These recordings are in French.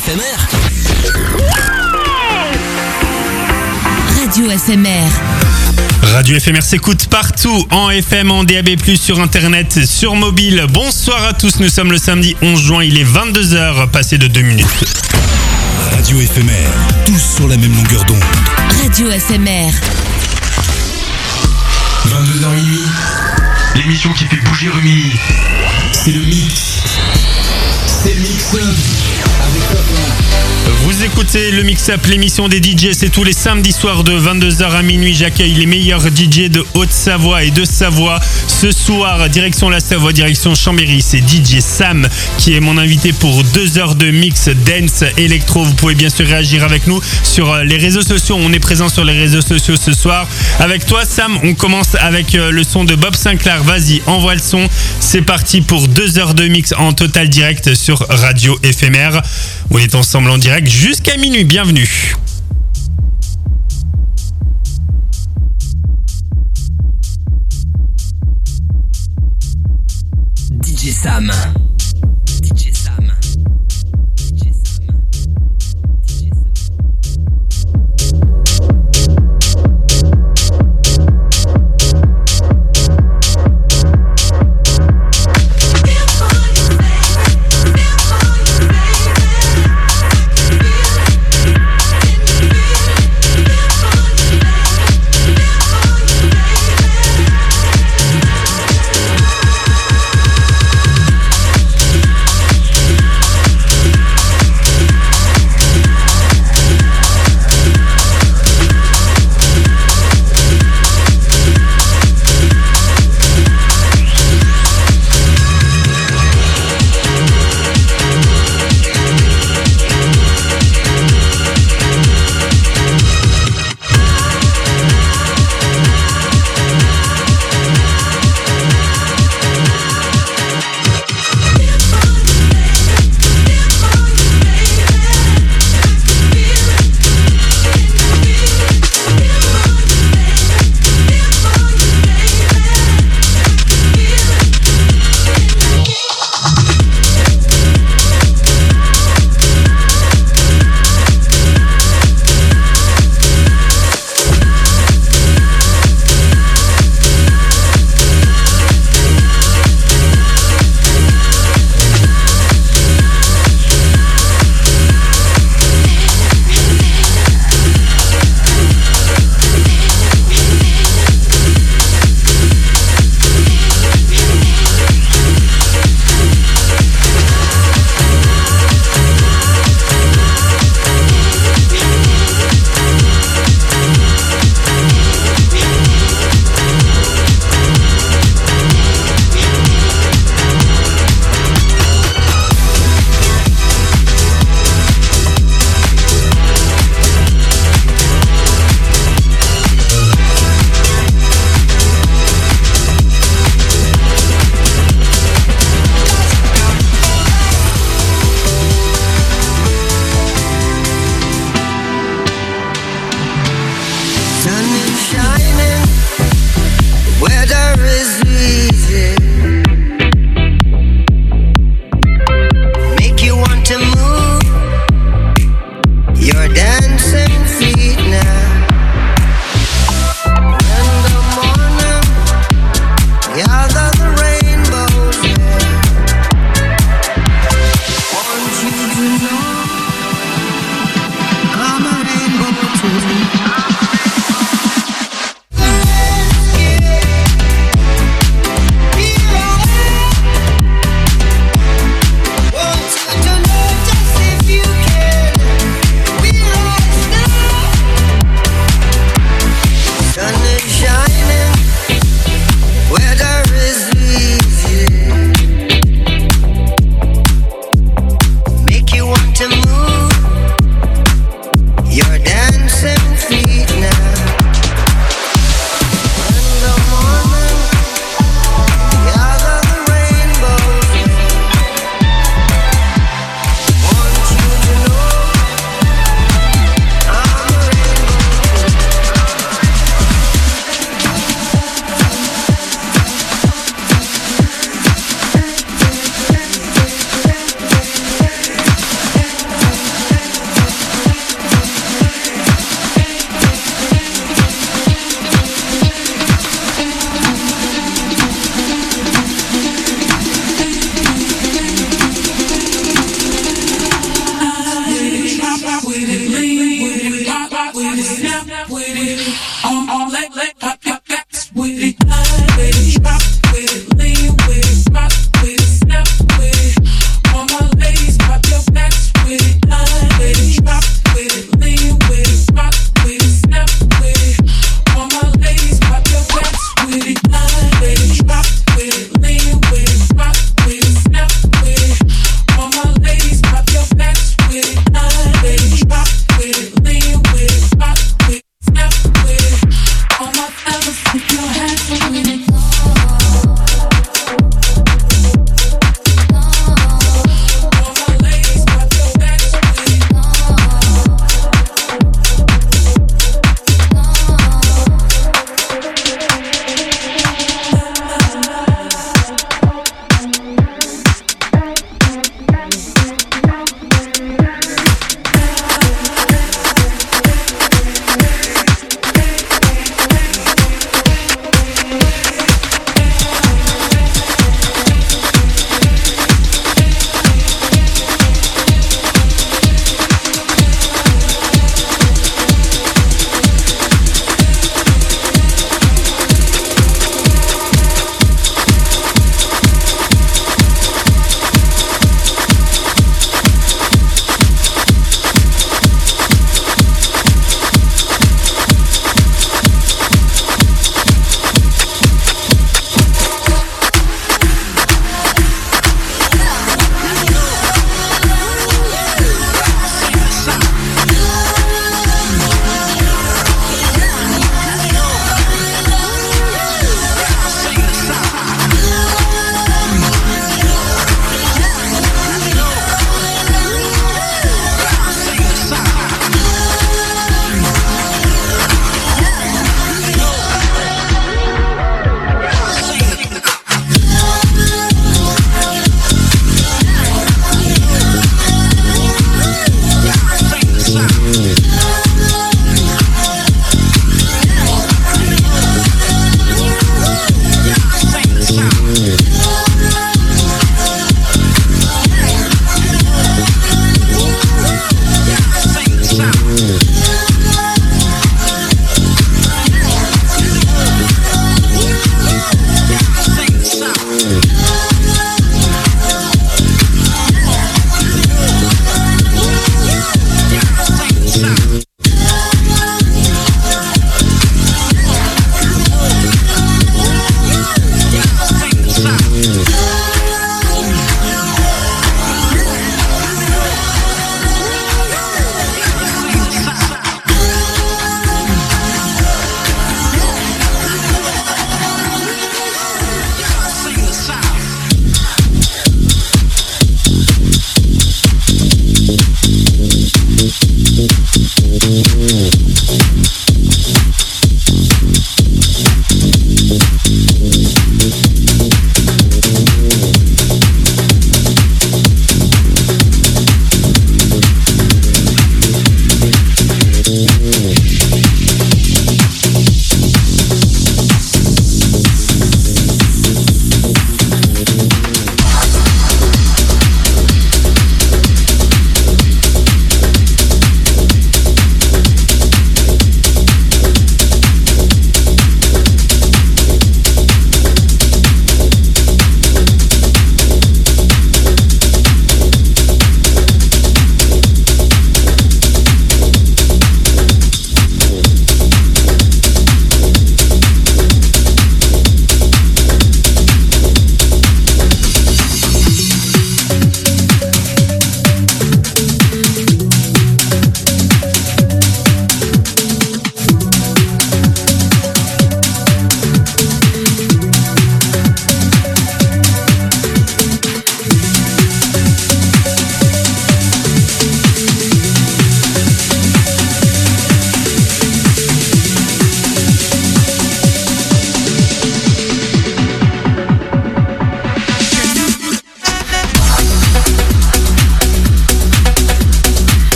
FMR. Radio FMR. Radio FMR s'écoute partout, en FM, en DAB+, sur Internet, sur mobile. Bonsoir à tous, nous sommes le samedi 11 juin, il est 22h, passé de 2 minutes. Radio éphémère, tous sur la même longueur d'onde. Radio FMR. 22h minuit, l'émission qui fait bouger Rumi. C'est le mix. C'est le mix up avec Papa. Vous écoutez le Mix Up, l'émission des DJ, c'est tous les samedis soirs de 22h à minuit. J'accueille les meilleurs DJ de Haute-Savoie et de Savoie. Ce soir, direction la Savoie, direction Chambéry, c'est DJ Sam qui est mon invité pour deux heures de mix dance électro. Vous pouvez bien sûr réagir avec nous sur euh, les réseaux sociaux. On est présent sur les réseaux sociaux ce soir. Avec toi, Sam, on commence avec euh, le son de Bob Sinclair. Vas-y, envoie le son. C'est parti pour deux heures de mix en total direct sur Radio Éphémère. On est ensemble en direct jusqu'à minuit. Bienvenue. DJ Sam.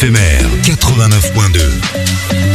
Éphémère 89.2.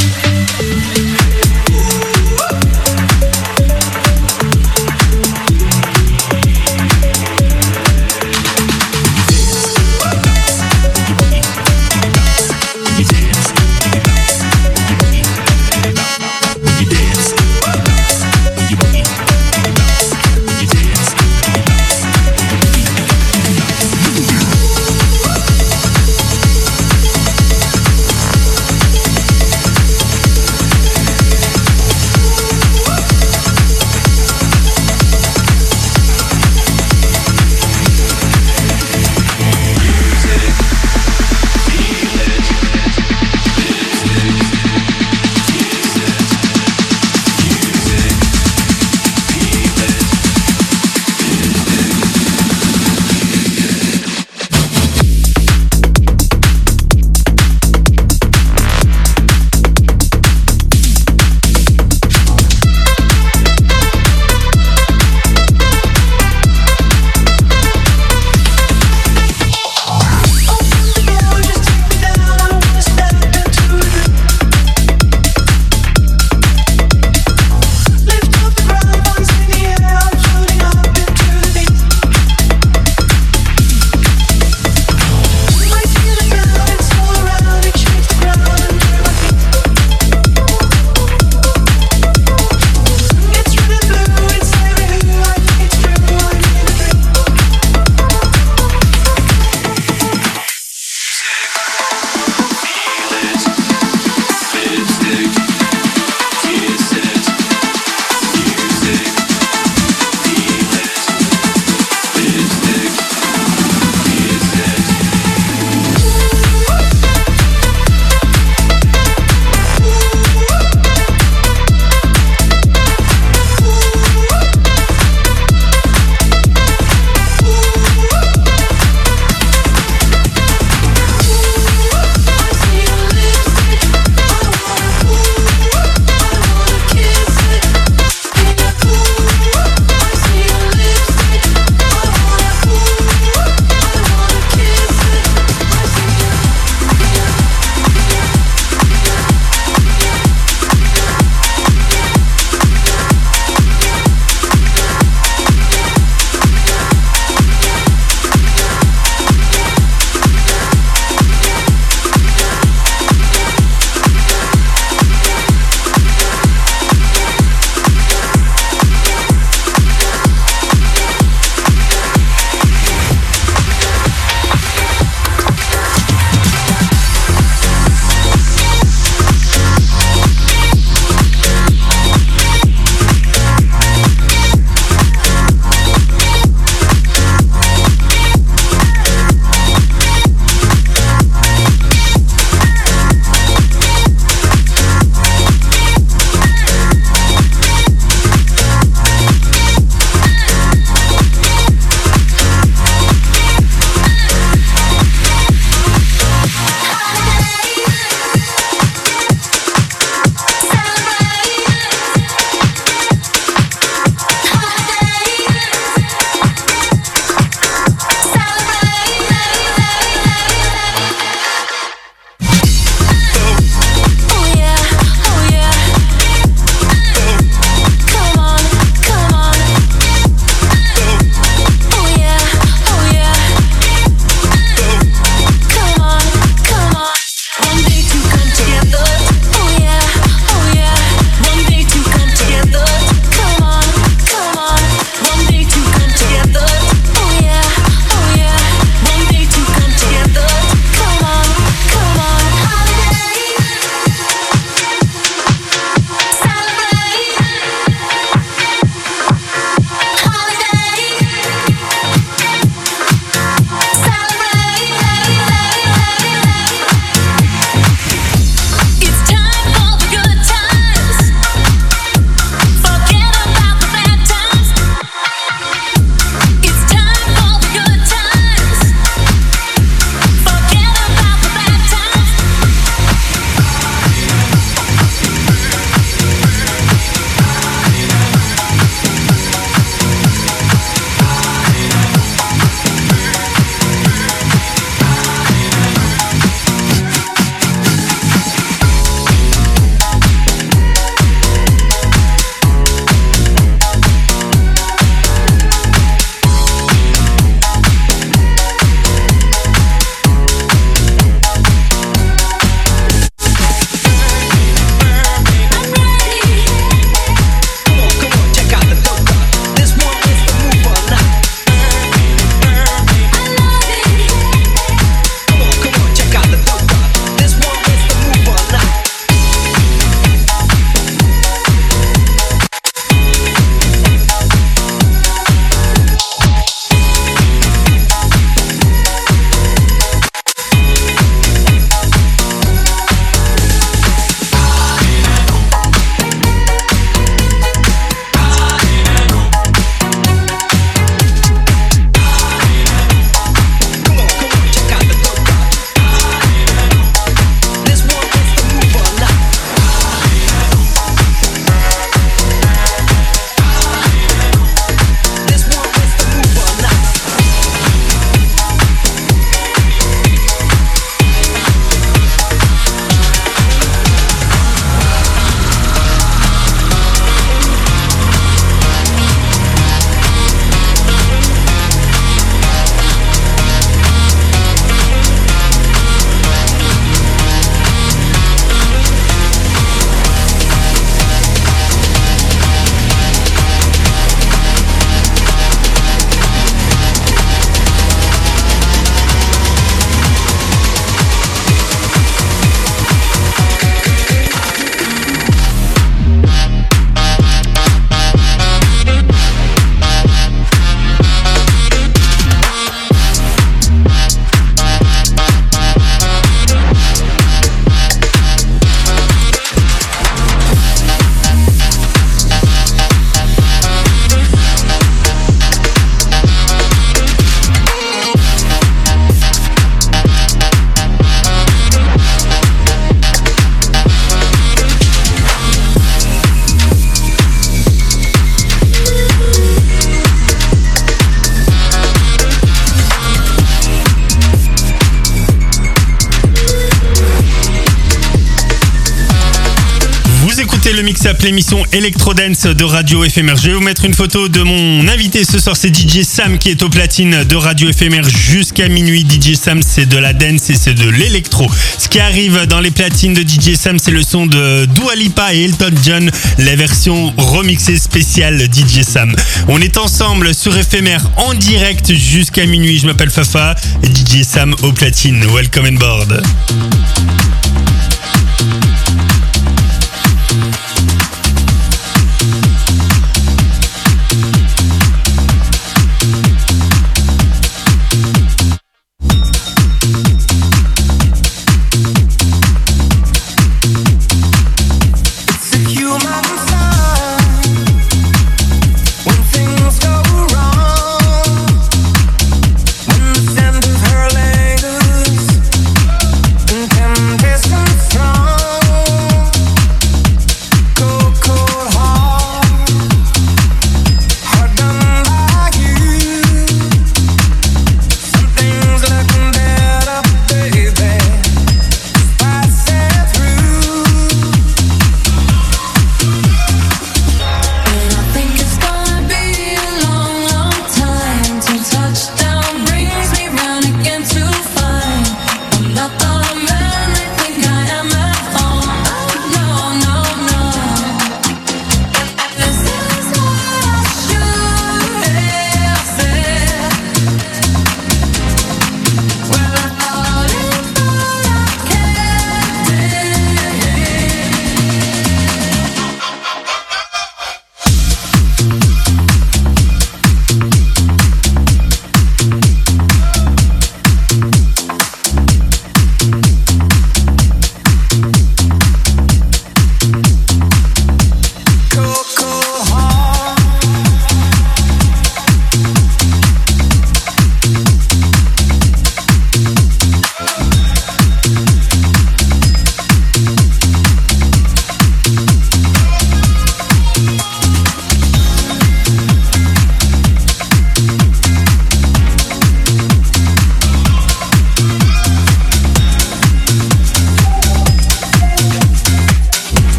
Mix Up, l'émission Electro Dance de Radio Éphémère. Je vais vous mettre une photo de mon invité ce soir, c'est DJ Sam qui est au platine de Radio Éphémère jusqu'à minuit. DJ Sam, c'est de la dance et c'est de l'électro. Ce qui arrive dans les platines de DJ Sam, c'est le son de Dua Lipa et Elton John, la version remixée spéciale DJ Sam. On est ensemble sur Éphémère en direct jusqu'à minuit. Je m'appelle Fafa, DJ Sam au platine. Welcome on board.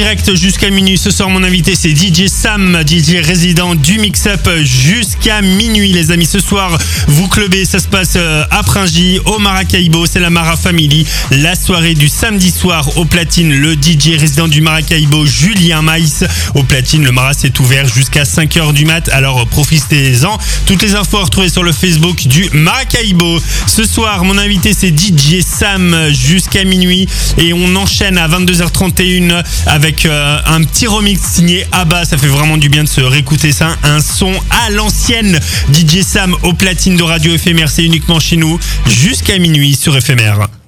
Direct jusqu'à minuit. Ce soir, mon invité, c'est DJ Sam, DJ résident du Mix Up jusqu'à minuit, les amis. Ce soir, vous clubez, ça se passe euh, à Pringy, au Maracaibo. C'est la Mara Family. La soirée du samedi soir au platine, le DJ résident du Maracaibo, Julien Maïs. Au platine, le Mara s'est ouvert jusqu'à 5h du mat. Alors, profitez-en. Toutes les infos à retrouver sur le Facebook du Maracaibo. Ce soir, mon invité, c'est DJ Sam jusqu'à minuit. Et on enchaîne à 22h31 21 avec euh, un petit remix signé Abba. Ça fait vraiment du bien de se réécouter ça. Un son à l'ancienne. DJ Sam au platine de Radio Éphémère. C'est uniquement chez nous jusqu'à minuit sur Éphémère.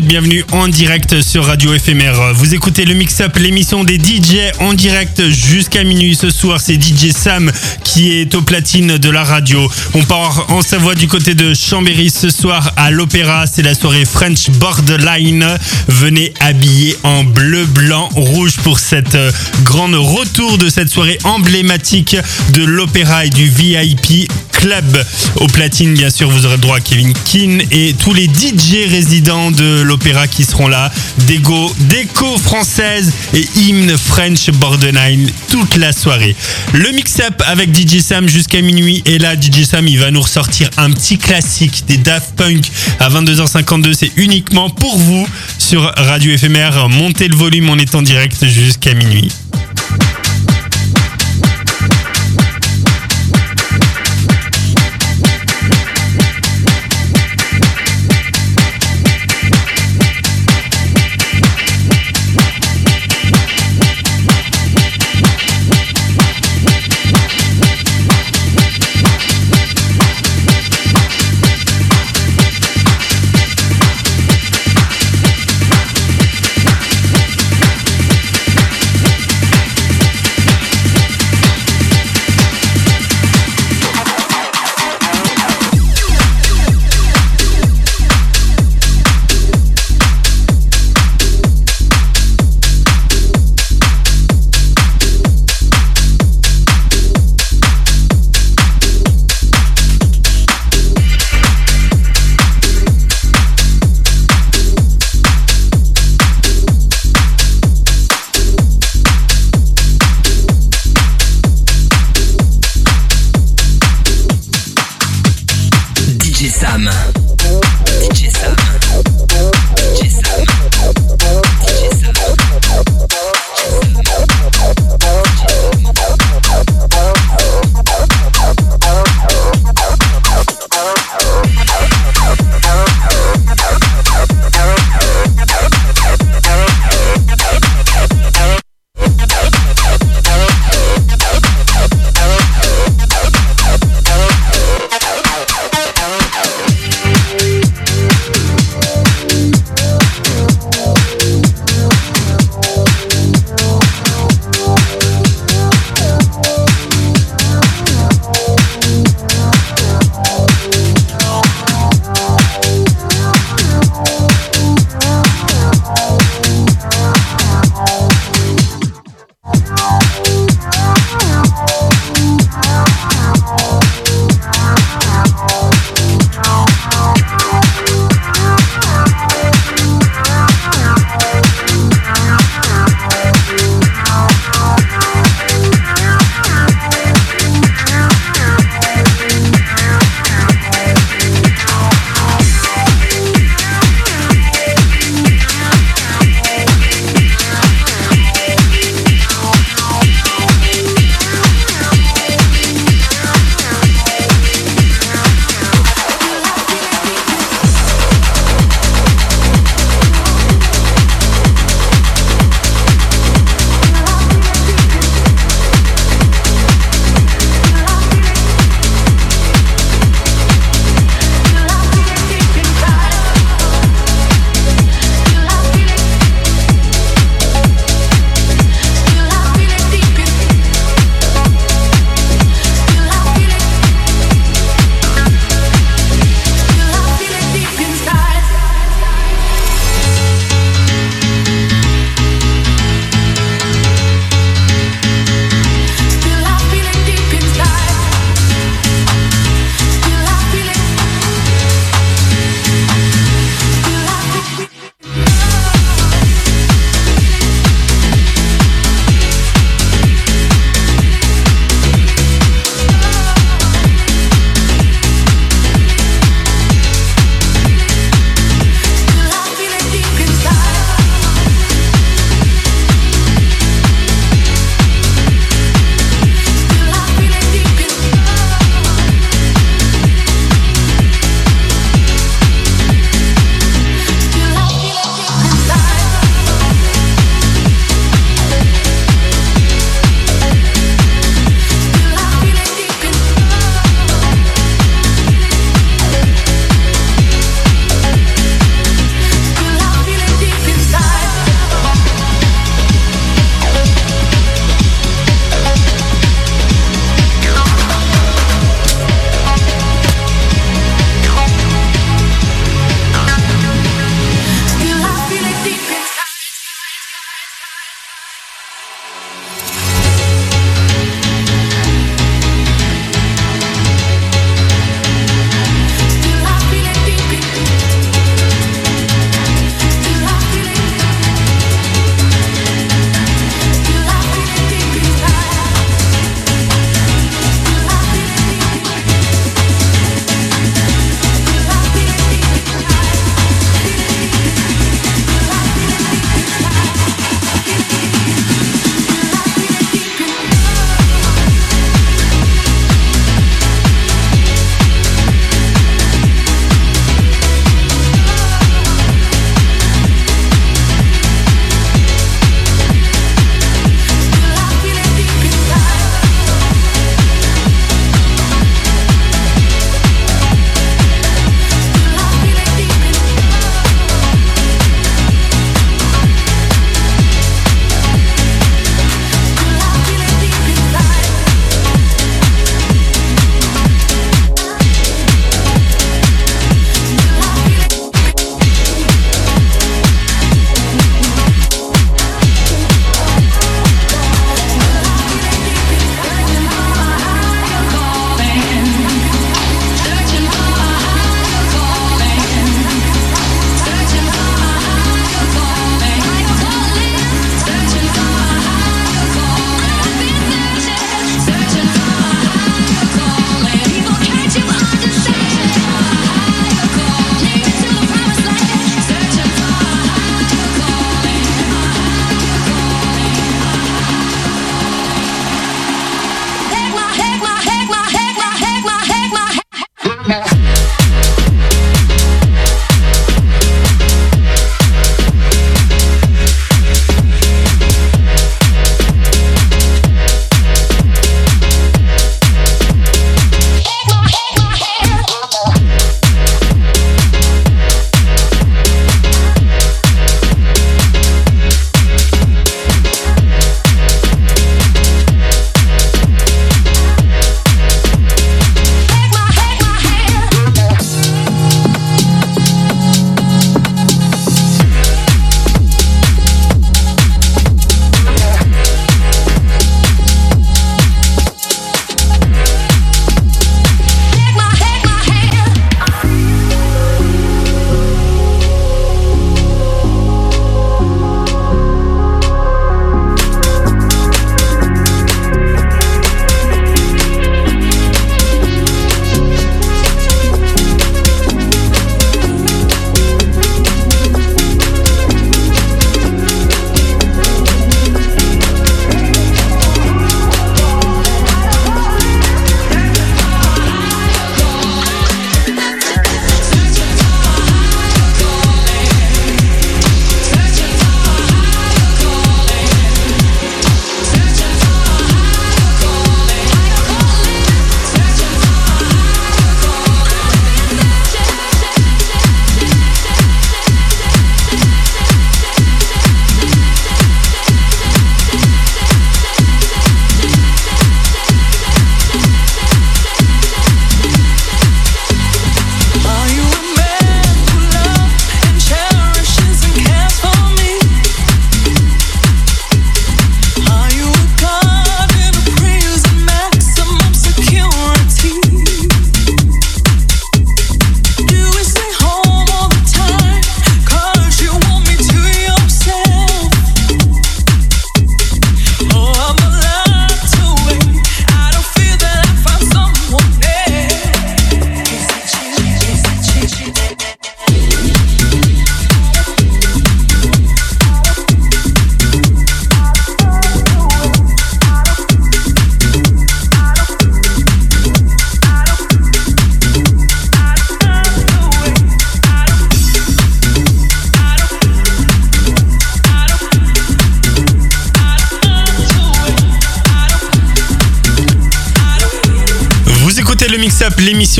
Bienvenue en direct sur Radio FMR. Vous écoutez le Mix Up, l'émission des DJ en direct jusqu'à minuit ce soir. C'est DJ Sam qui est au platine de la radio. On part en Savoie du côté de Chambéry ce soir à l'Opéra. C'est la soirée French Borderline. Venez habillés en bleu, blanc, rouge pour cette euh, grande retour de cette soirée emblématique de l'Opéra et du VIP Club. Au platine, bien sûr, vous aurez droit à Kevin Keane et tous les DJ résidents de l'opéra qui seront là. Dégo, déco française et hymne French Borderline toute la soirée. Le mix-up avec DJ Sam jusqu'à minuit. Et là, DJ Sam, il va nous ressortir un petit classique des Daft Punk à 22h52. C'est uniquement pour vous sur Radio Éphémère. Montez le volume, on est en direct jusqu'à minuit.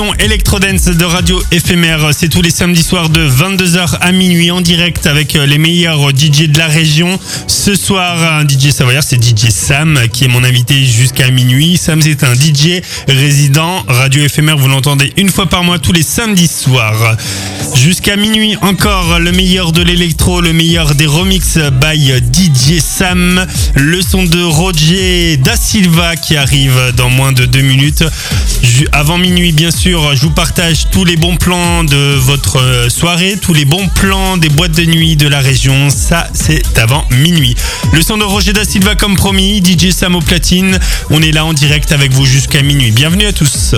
L'émission de Radio Éphémère. C'est tous les samedis soirs de 22h à minuit en direct avec les meilleurs DJ de la région. Ce soir, un DJ savoyard, c'est DJ Sam qui est mon invité jusqu'à minuit. Sam, c'est un DJ résident. Radio Éphémère, vous l'entendez une fois par mois tous les samedis soirs. Jusqu'à minuit encore, le meilleur de l'électro, le meilleur des remix by DJ Sam. Le son de Roger Da Silva qui arrive dans moins de deux minutes. Avant minuit, bien sûr, je vous partage tous les bons plans de votre euh, soirée, tous les bons plans des boîtes de nuit de la région. Ça, c'est avant minuit. Le son de Roger Da Silva, comme promis, DJ Sam au platine. On est là en direct avec vous jusqu'à minuit. Bienvenue à tous.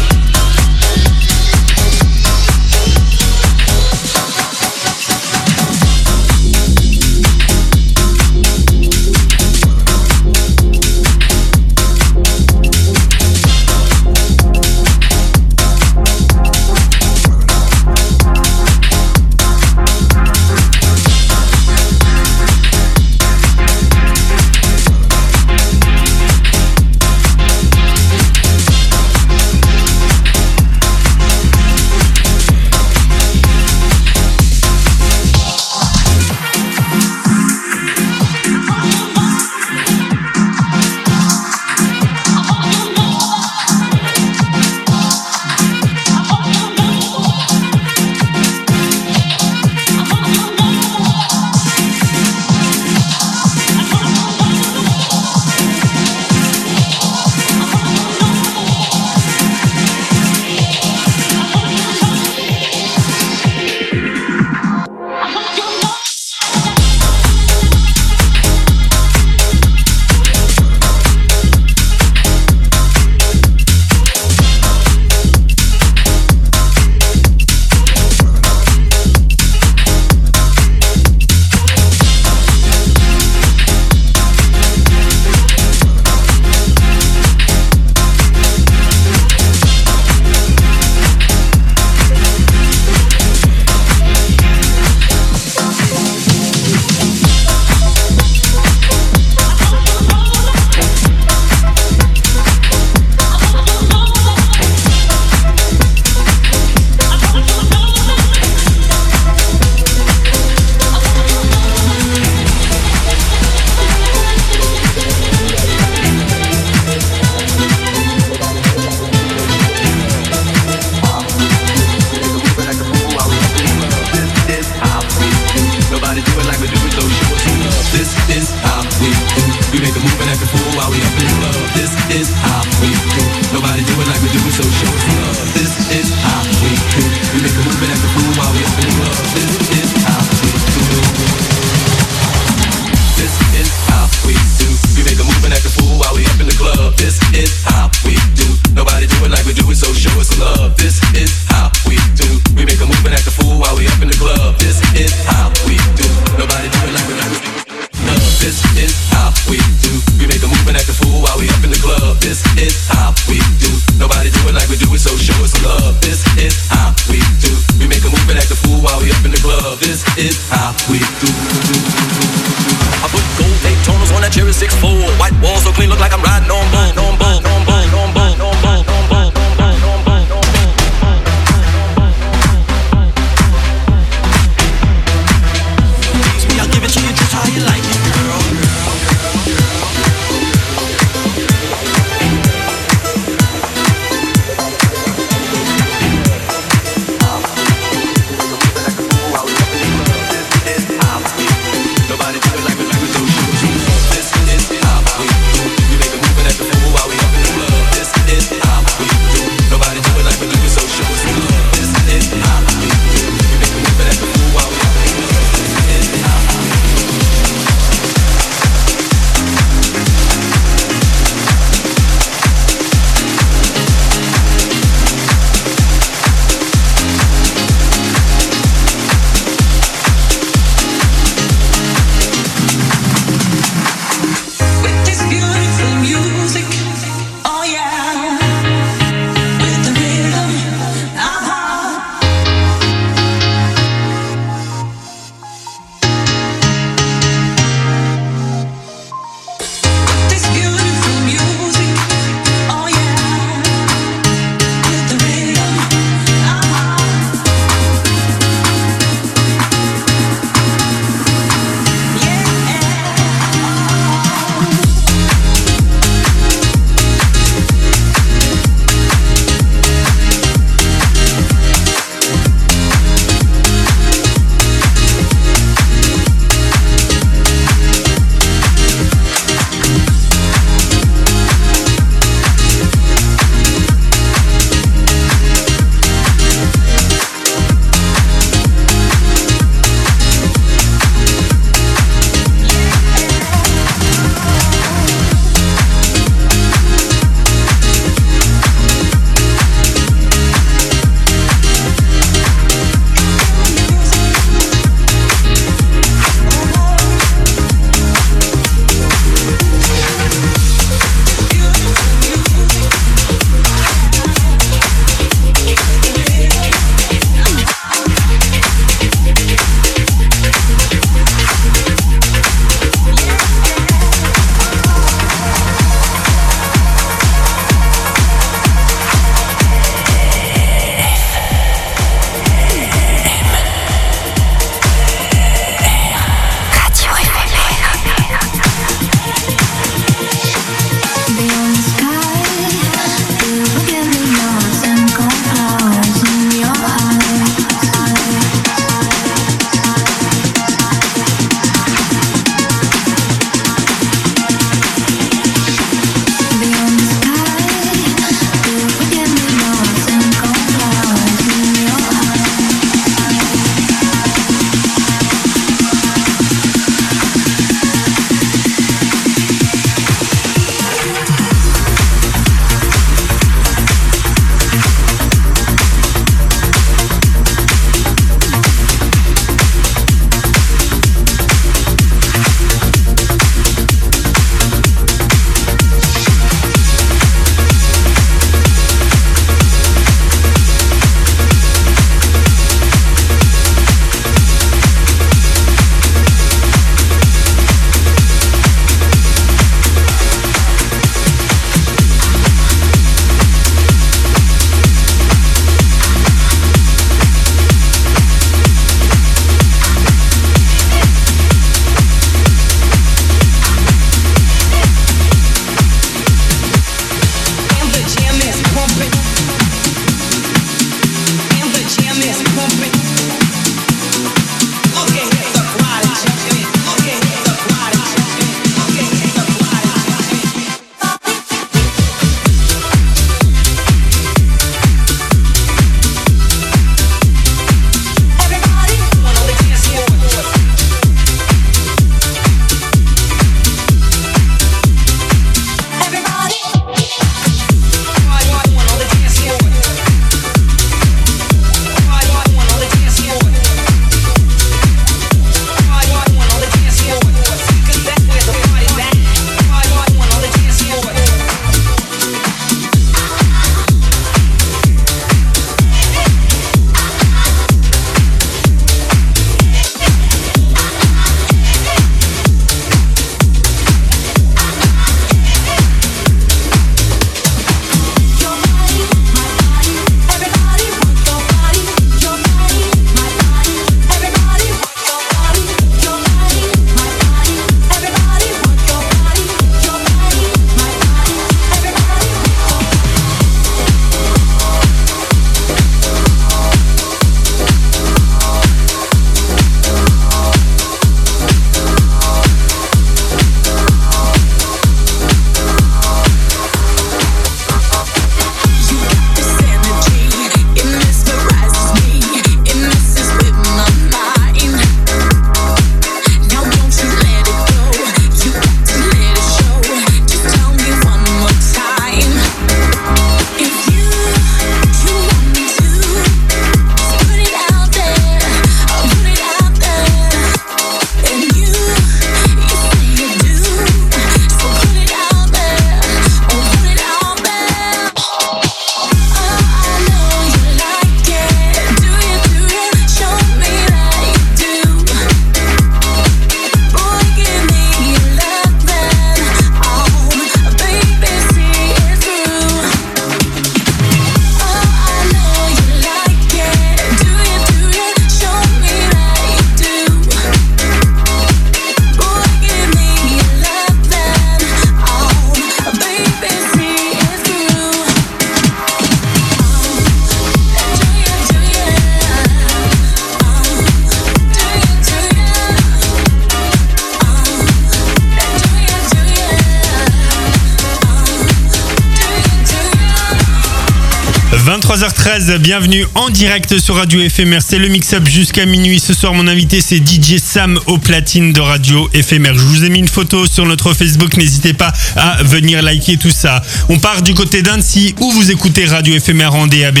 Direct sur Radio FMR. C'est le mix-up jusqu'à minuit. Ce soir, mon invité, c'est DJ Sam au platine de Radio FMR. Je vous ai mis une photo sur notre Facebook. N'hésitez pas à venir liker tout ça. On part du côté d'Annecy où vous écoutez Radio FMR en DAB+.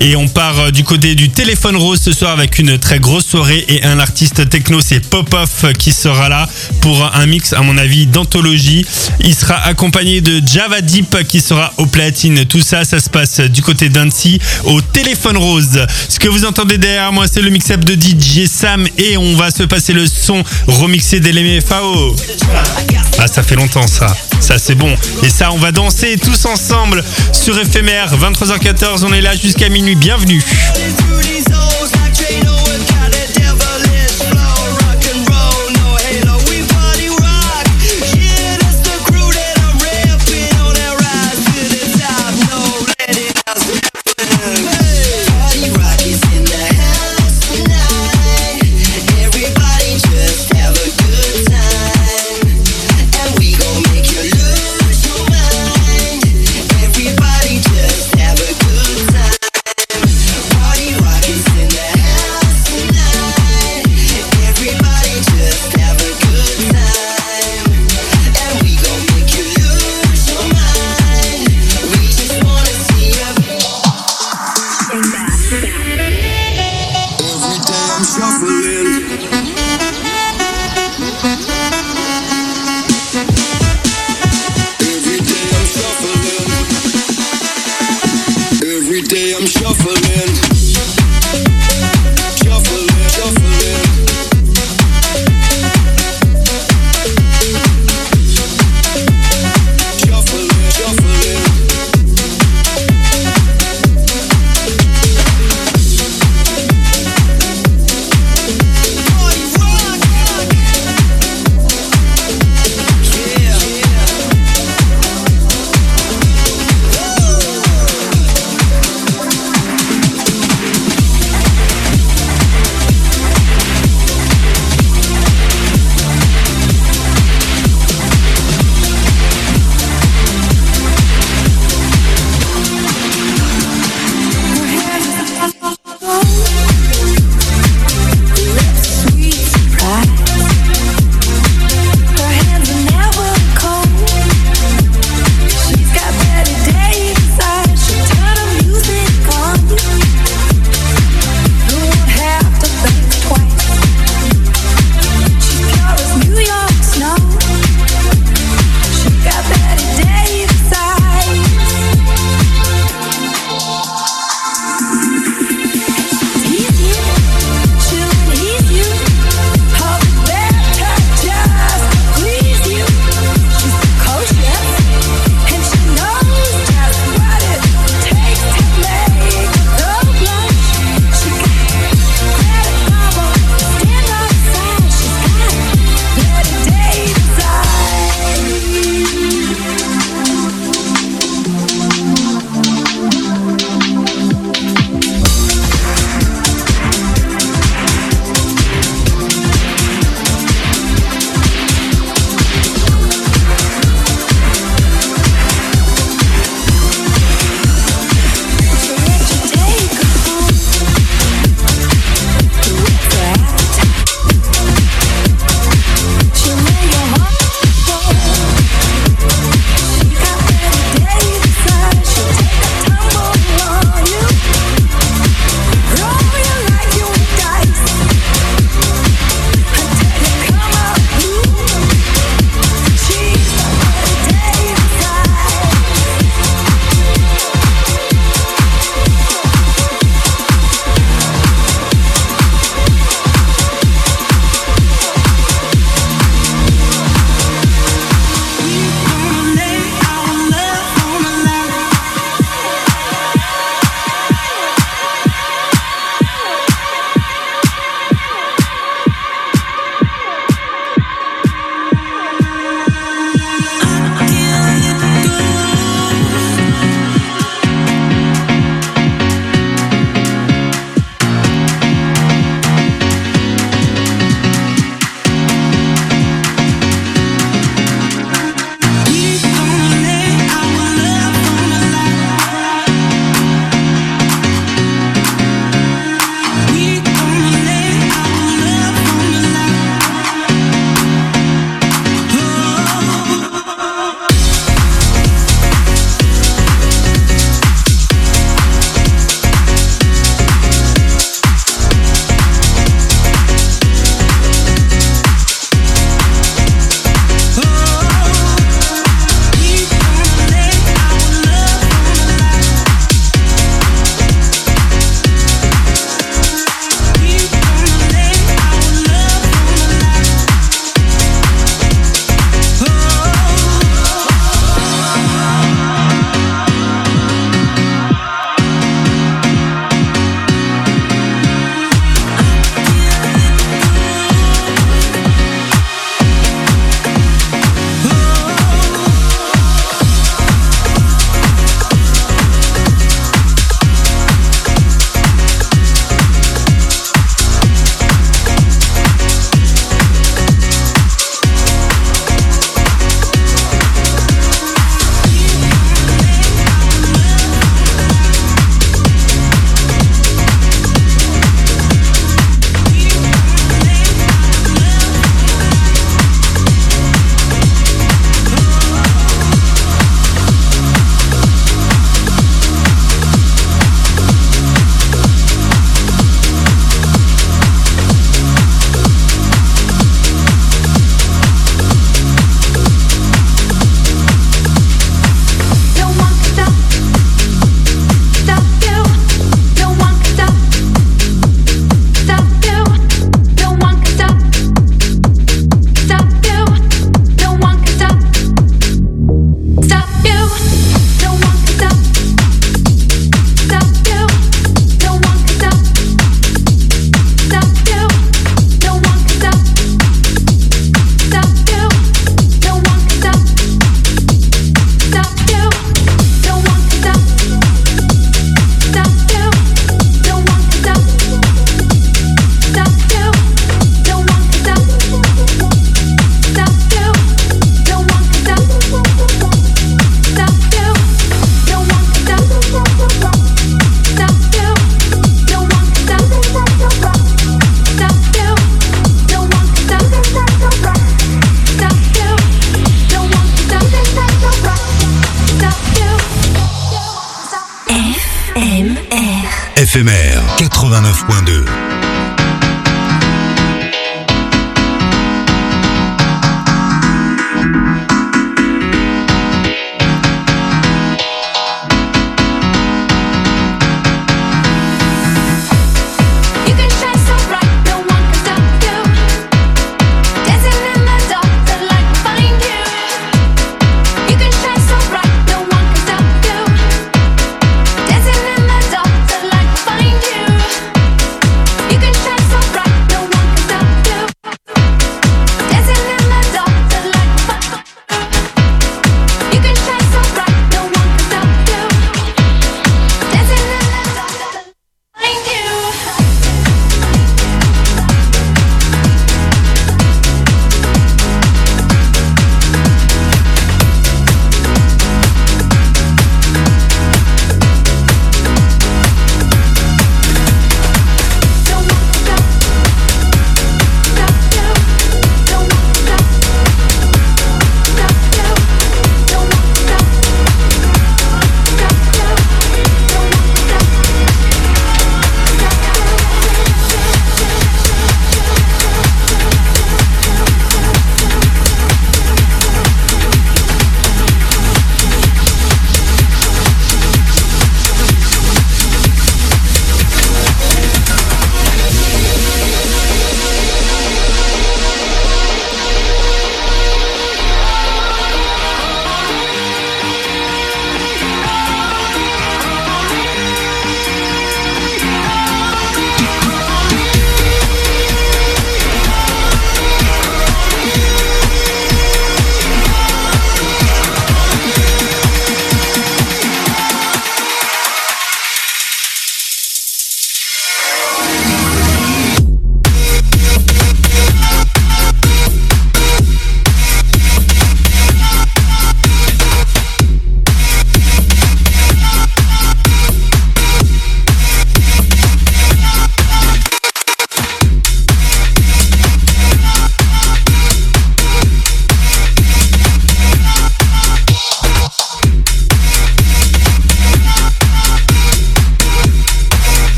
Et on part euh, du côté du téléphone rose ce soir avec une très grosse soirée et un artiste techno, c'est Pop-Off qui sera là pour un mix, à mon avis, d'anthologie. Il sera accompagné de Java Deep qui sera au platine. Tout ça, ça se passe du côté d'Annecy au téléphone rose. Ce que vous entendez derrière moi, c'est le mix-up de DJ Sam et on va se passer le son remixé d'LMFAO. Ah, ça fait longtemps ça. Ça, c'est bon. Et ça, on va danser tous ensemble sur éphémère. 23h14, on est là jusqu'à minuit. Bienvenue.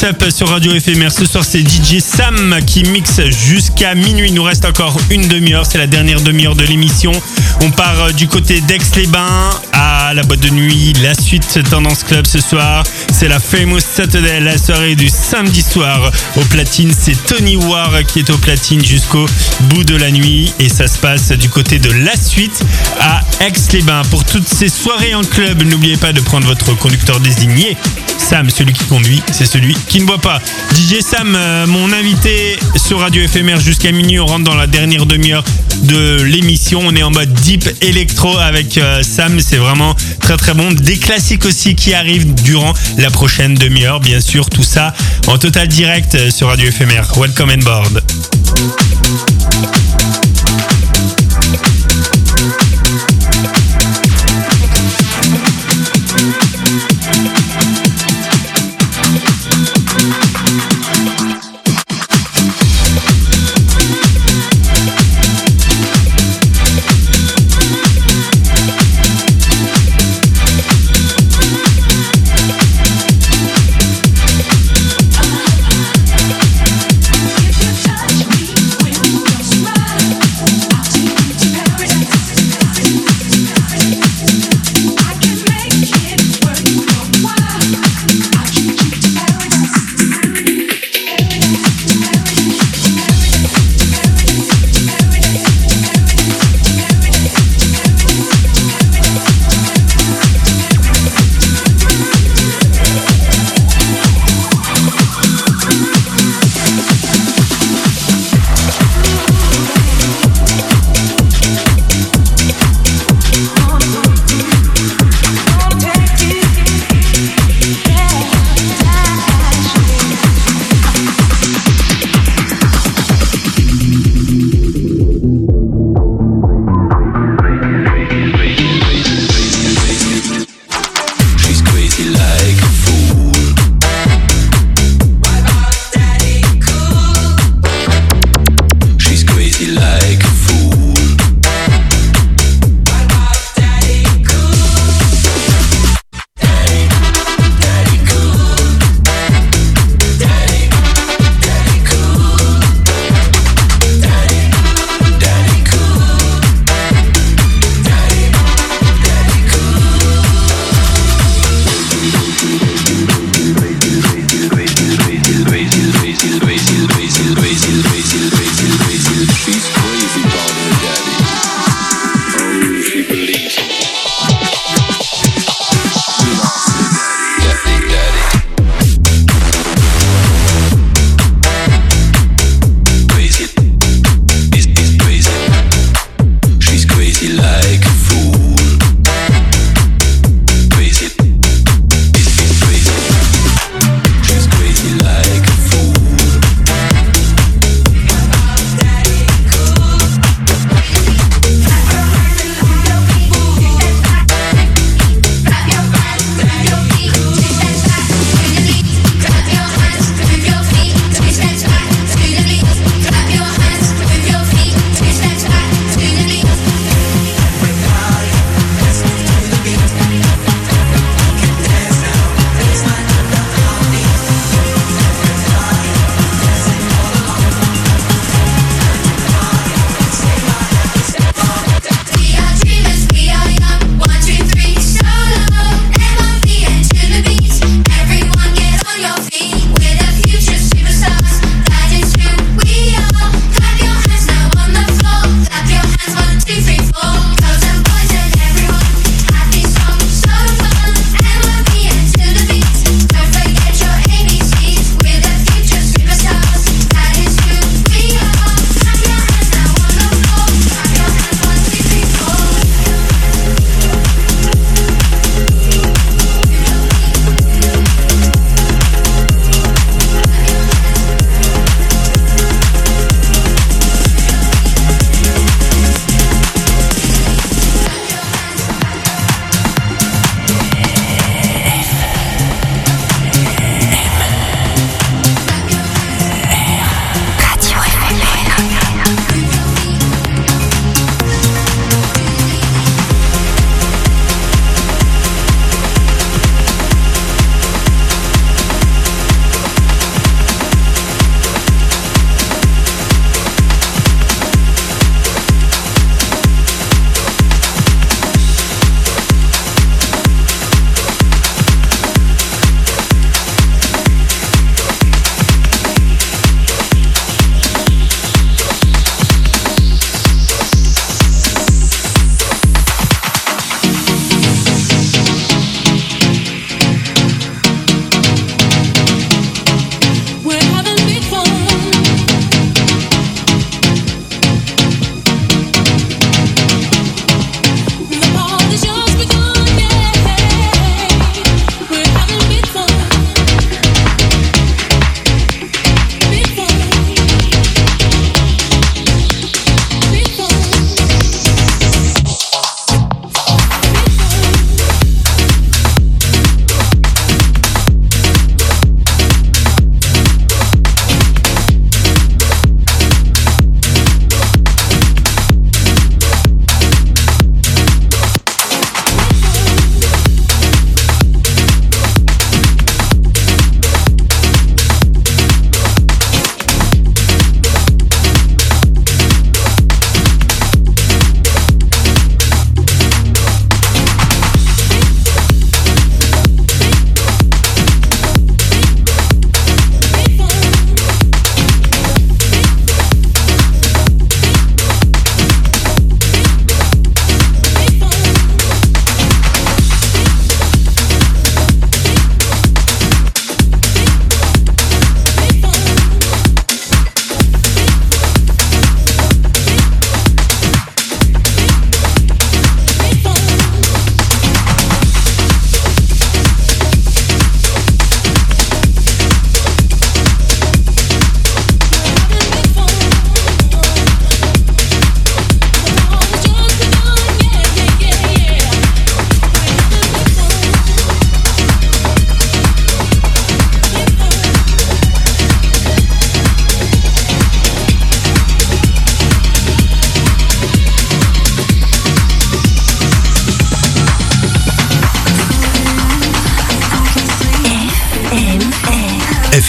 Mix-up sur Radio Éphémère. Ce soir, c'est DJ Sam qui mixe jusqu'à minuit. Il nous reste encore une demi-heure. C'est la dernière demi-heure de l'émission. On part euh, du côté d'Aix-les-Bains à la boîte de nuit. La suite Tendance Club ce soir, c'est la Famous Saturday, la soirée du samedi soir. Au platine, c'est Tony War qui est au platine jusqu'au bout de la nuit. Et ça se passe du côté de la suite à Aix-les-Bains. Pour toutes ces soirées en club, n'oubliez pas de prendre votre conducteur désigné. Sam, celui qui conduit, c'est celui qui ne boit pas. DJ Sam, euh, mon invité sur Radio Éphémère jusqu'à minuit. On rentre dans la dernière demi-heure de l'émission. On est en mode deep électro avec euh, Sam. C'est vraiment très très bon. Des classiques aussi qui arrivent durant la prochaine demi-heure. Bien sûr, tout ça en total direct euh, sur Radio Éphémère. Welcome on board.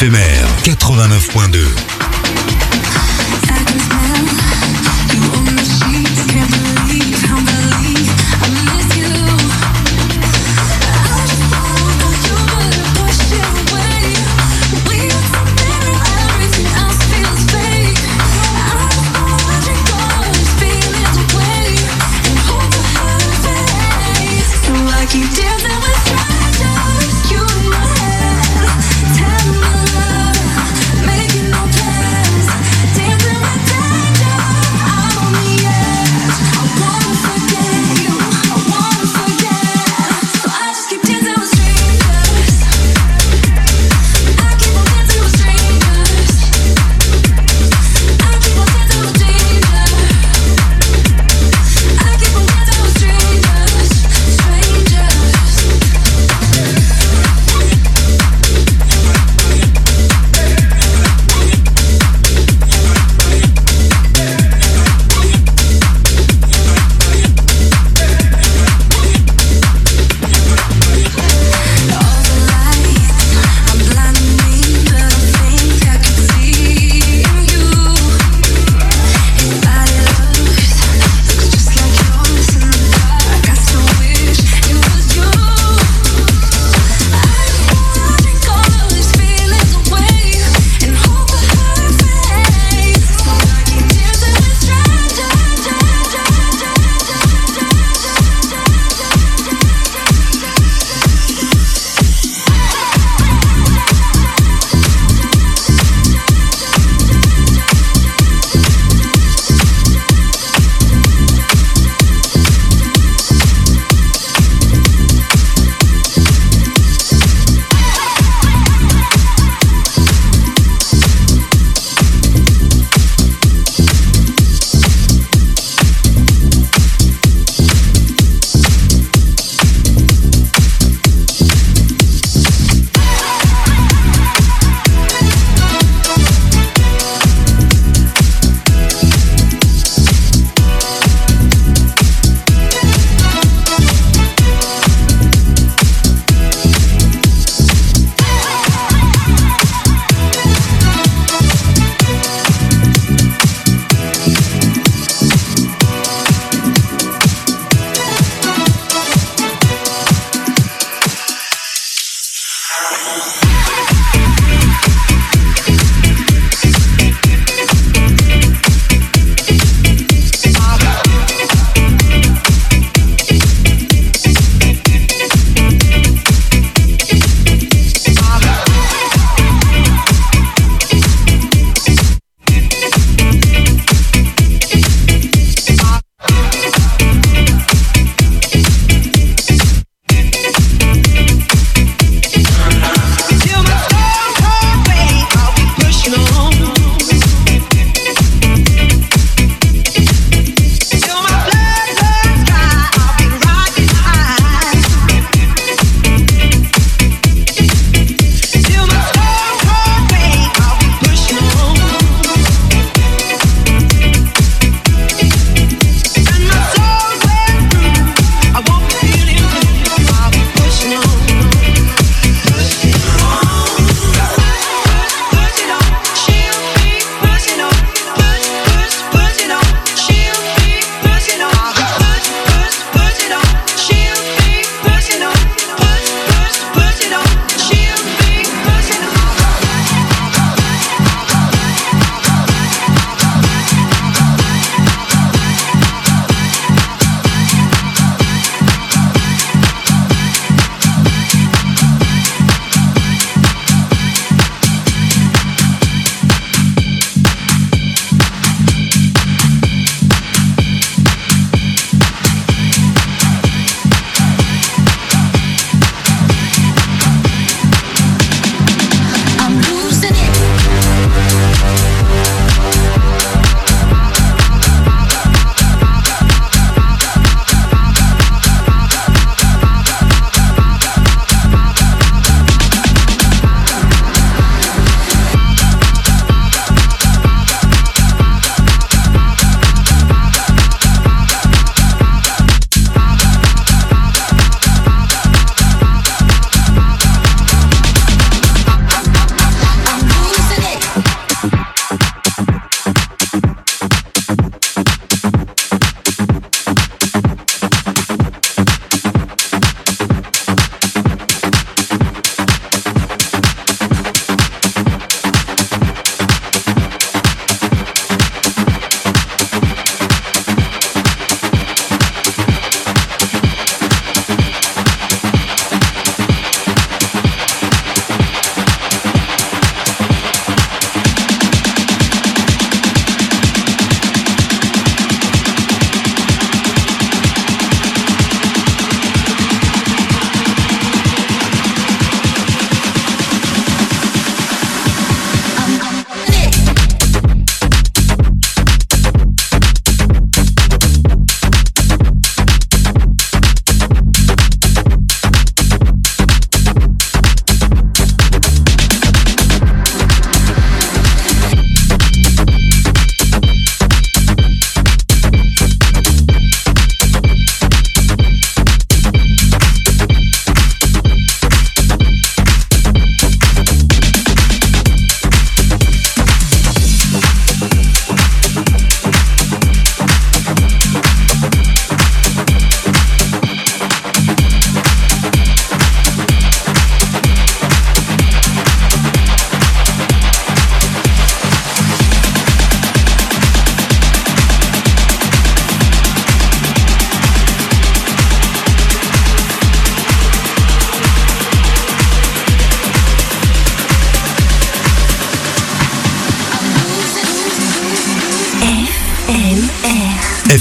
Éphémère 89.2.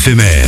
FMR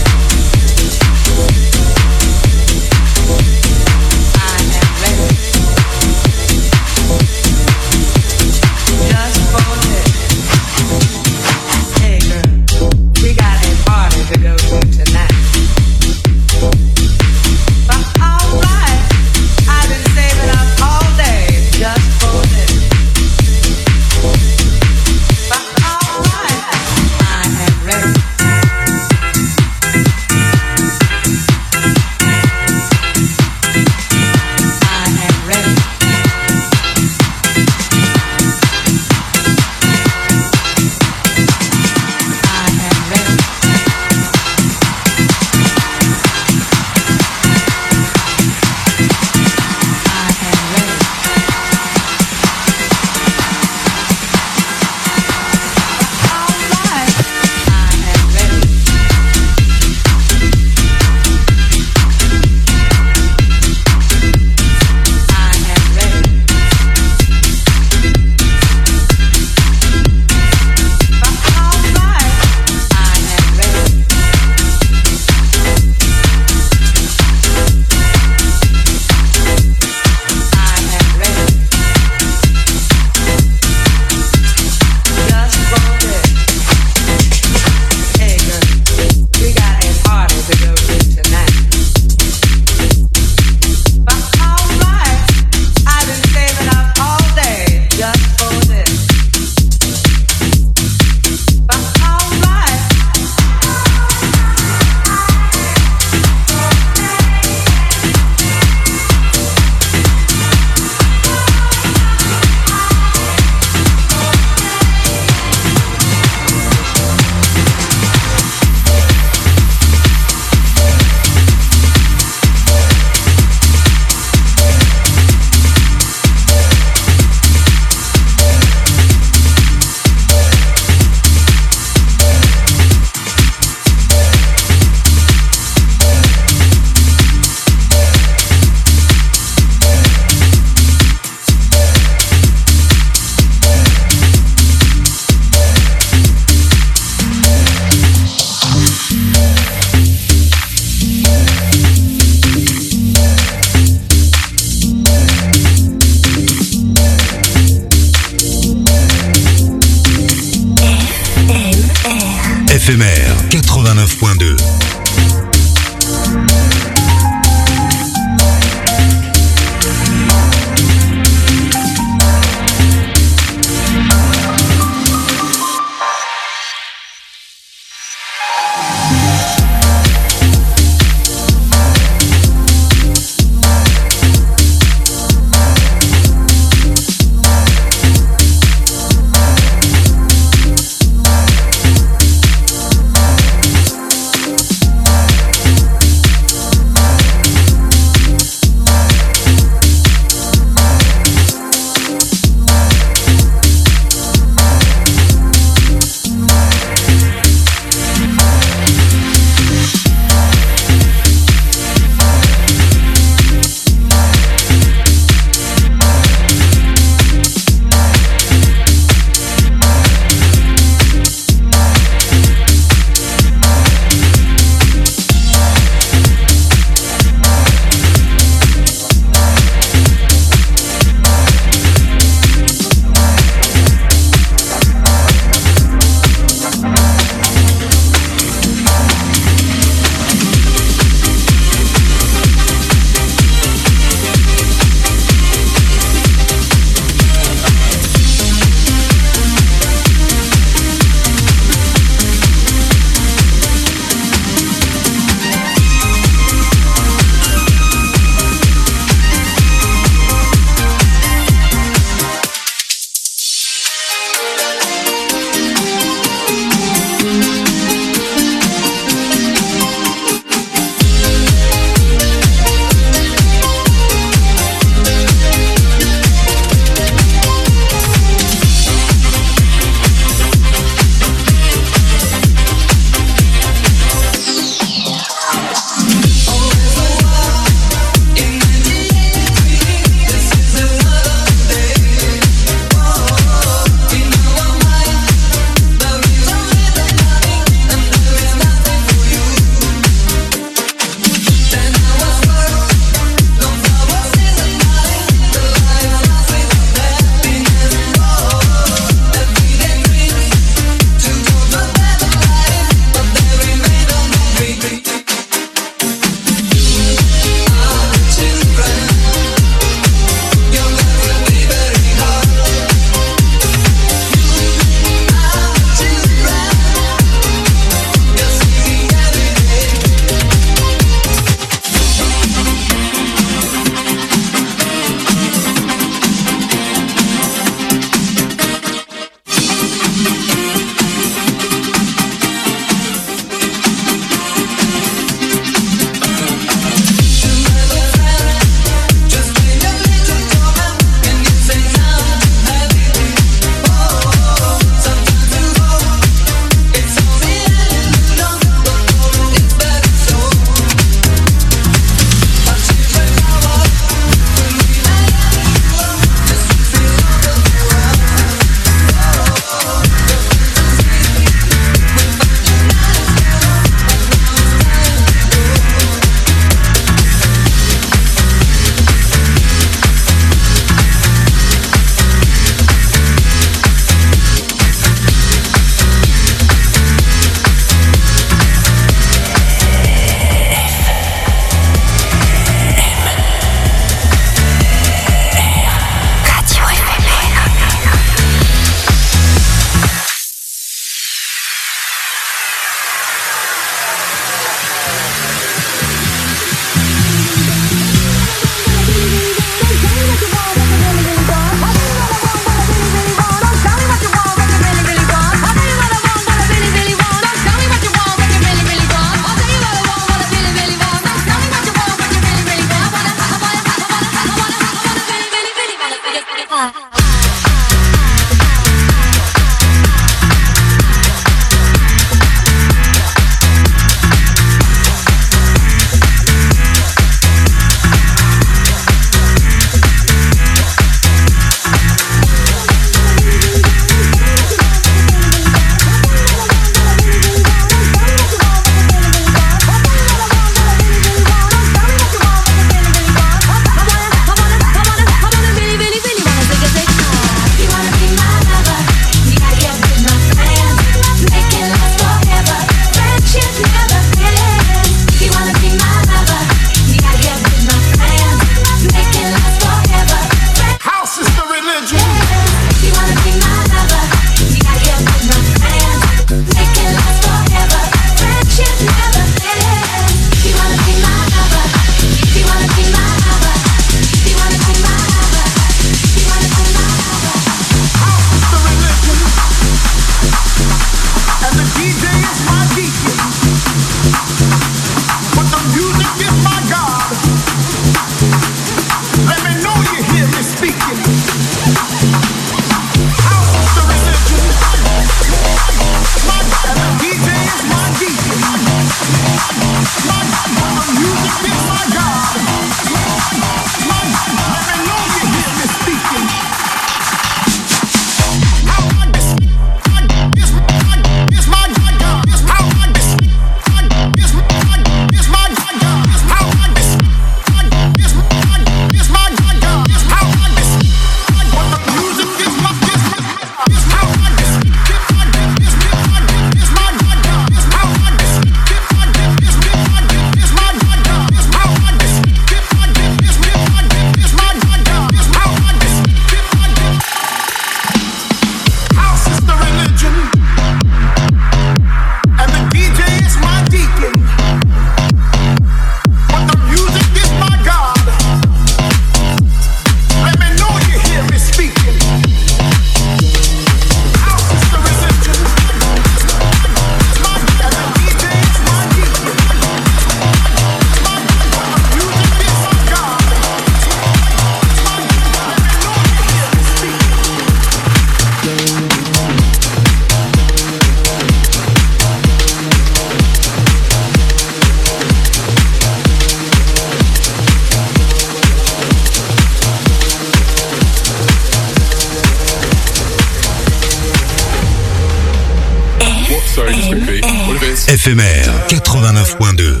éphémère 89.2.